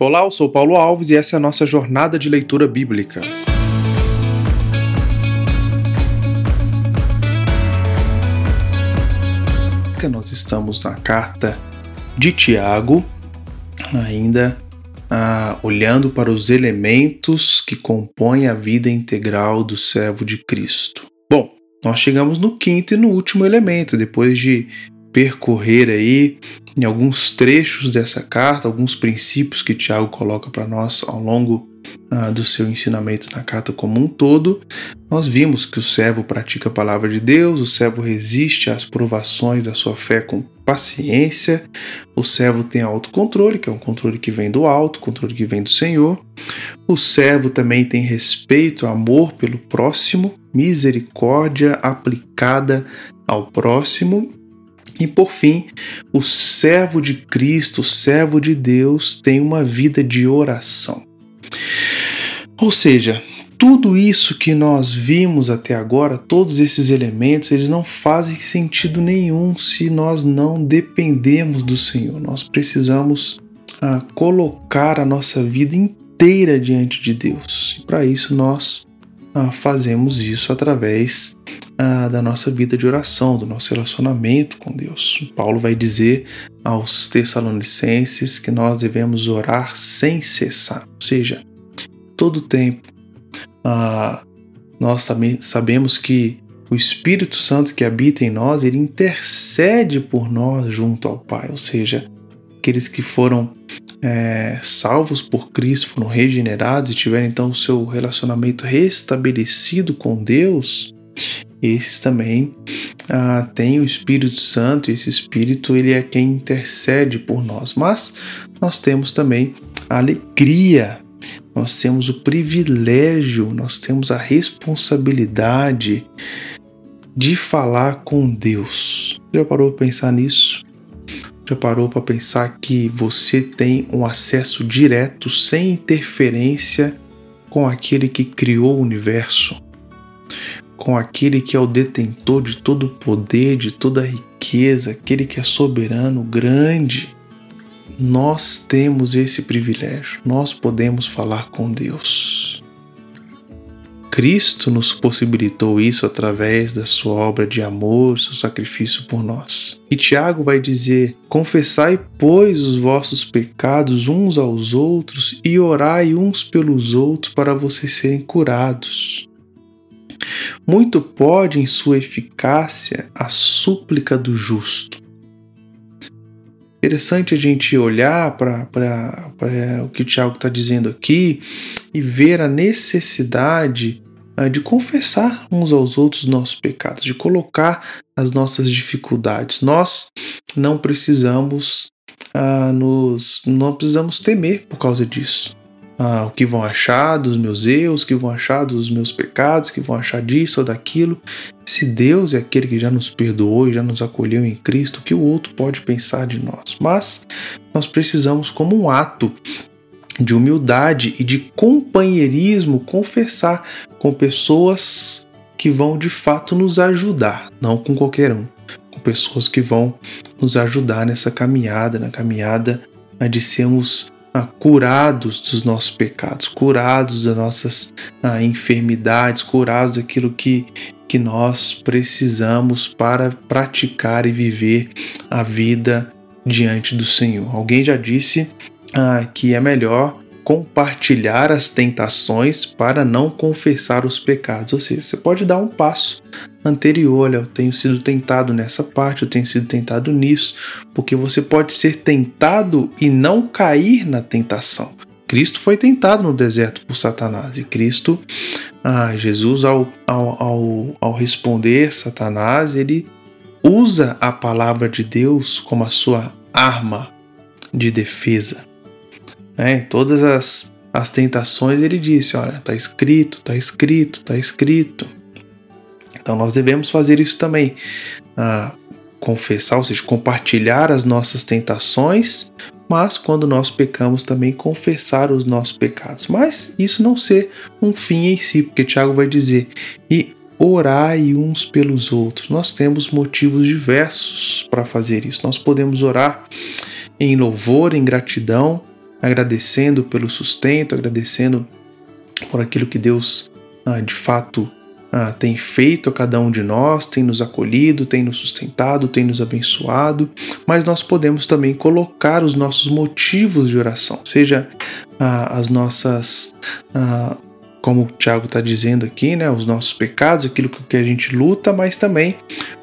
Olá, eu sou Paulo Alves e essa é a nossa jornada de leitura bíblica. Nós estamos na carta de Tiago, ainda ah, olhando para os elementos que compõem a vida integral do servo de Cristo. Bom, nós chegamos no quinto e no último elemento, depois de percorrer aí em alguns trechos dessa carta, alguns princípios que Tiago coloca para nós ao longo uh, do seu ensinamento na carta como um todo, nós vimos que o servo pratica a palavra de Deus, o servo resiste às provações da sua fé com paciência, o servo tem autocontrole, que é um controle que vem do alto, controle que vem do Senhor, o servo também tem respeito, amor pelo próximo, misericórdia aplicada ao próximo e por fim, o servo de Cristo, o servo de Deus, tem uma vida de oração. Ou seja, tudo isso que nós vimos até agora, todos esses elementos, eles não fazem sentido nenhum se nós não dependemos do Senhor. Nós precisamos ah, colocar a nossa vida inteira diante de Deus. E para isso nós ah, fazemos isso através ah, da nossa vida de oração, do nosso relacionamento com Deus. Paulo vai dizer aos Tessalonicenses que nós devemos orar sem cessar, ou seja, todo o tempo. Ah, nós também sabemos que o Espírito Santo que habita em nós, ele intercede por nós junto ao Pai, ou seja, aqueles que foram é, salvos por Cristo, foram regenerados e tiveram então o seu relacionamento restabelecido com Deus, esses também ah, têm o Espírito Santo, e esse Espírito ele é quem intercede por nós. Mas nós temos também a alegria, nós temos o privilégio, nós temos a responsabilidade de falar com Deus. Já parou para pensar nisso? Já parou para pensar que você tem um acesso direto, sem interferência, com aquele que criou o universo? com aquele que é o detentor de todo o poder, de toda a riqueza, aquele que é soberano, grande. Nós temos esse privilégio, nós podemos falar com Deus. Cristo nos possibilitou isso através da sua obra de amor, seu sacrifício por nós. E Tiago vai dizer: Confessai, pois, os vossos pecados uns aos outros e orai uns pelos outros para vocês serem curados. Muito pode em sua eficácia a súplica do justo. Interessante a gente olhar para o que o Tiago está dizendo aqui e ver a necessidade de confessar uns aos outros nossos pecados, de colocar as nossas dificuldades. Nós não precisamos uh, nos, não precisamos temer por causa disso ah, o que vão achar dos meus erros, o que vão achar dos meus pecados, o que vão achar disso ou daquilo. Se Deus é aquele que já nos perdoou e já nos acolheu em Cristo, o que o outro pode pensar de nós? Mas nós precisamos, como um ato de humildade e de companheirismo, confessar com pessoas que vão de fato nos ajudar, não com qualquer um, com pessoas que vão nos ajudar nessa caminhada, na caminhada de sermos ah, curados dos nossos pecados, curados das nossas ah, enfermidades, curados daquilo que, que nós precisamos para praticar e viver a vida diante do Senhor. Alguém já disse ah, que é melhor compartilhar as tentações para não confessar os pecados. Ou seja, você pode dar um passo anterior, olha, eu tenho sido tentado nessa parte, eu tenho sido tentado nisso, porque você pode ser tentado e não cair na tentação. Cristo foi tentado no deserto por Satanás e Cristo, ah, Jesus, ao, ao, ao, ao responder Satanás, ele usa a palavra de Deus como a sua arma de defesa. Né? Todas as, as tentações ele disse: olha, está escrito, está escrito, está escrito. Então nós devemos fazer isso também. Ah, confessar, ou seja, compartilhar as nossas tentações, mas quando nós pecamos também confessar os nossos pecados. Mas isso não ser um fim em si, porque Tiago vai dizer: e orai uns pelos outros. Nós temos motivos diversos para fazer isso. Nós podemos orar em louvor, em gratidão, agradecendo pelo sustento, agradecendo por aquilo que Deus ah, de fato ah, tem feito a cada um de nós, tem nos acolhido, tem nos sustentado, tem nos abençoado, mas nós podemos também colocar os nossos motivos de oração, seja ah, as nossas. Ah, como o Tiago está dizendo aqui, né, os nossos pecados, aquilo que a gente luta, mas também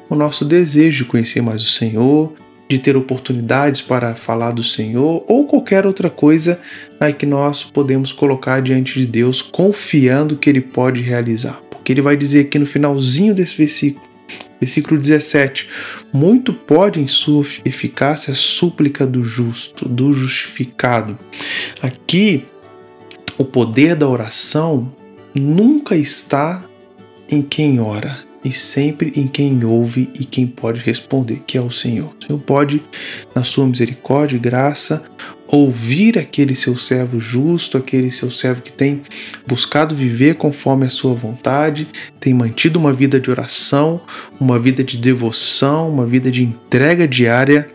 o nosso desejo de conhecer mais o Senhor, de ter oportunidades para falar do Senhor ou qualquer outra coisa né, que nós podemos colocar diante de Deus, confiando que Ele pode realizar que ele vai dizer aqui no finalzinho desse versículo. Versículo 17: Muito pode em sua eficácia a súplica do justo, do justificado. Aqui, o poder da oração nunca está em quem ora, e sempre em quem ouve e quem pode responder, que é o Senhor. O Senhor pode, na sua misericórdia e graça, ouvir aquele seu servo justo, aquele seu servo que tem buscado viver conforme a sua vontade, tem mantido uma vida de oração, uma vida de devoção, uma vida de entrega diária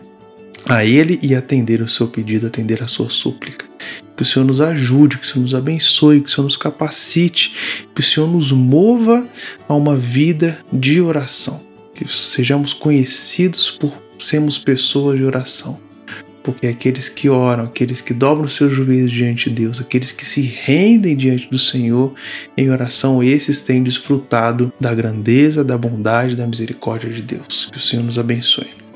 a Ele e atender o seu pedido, atender a sua súplica. Que o Senhor nos ajude, que o Senhor nos abençoe, que o Senhor nos capacite, que o Senhor nos mova a uma vida de oração. Que sejamos conhecidos por sermos pessoas de oração porque aqueles que oram, aqueles que dobram seus joelhos diante de Deus, aqueles que se rendem diante do Senhor em oração, esses têm desfrutado da grandeza, da bondade, da misericórdia de Deus. Que o Senhor nos abençoe.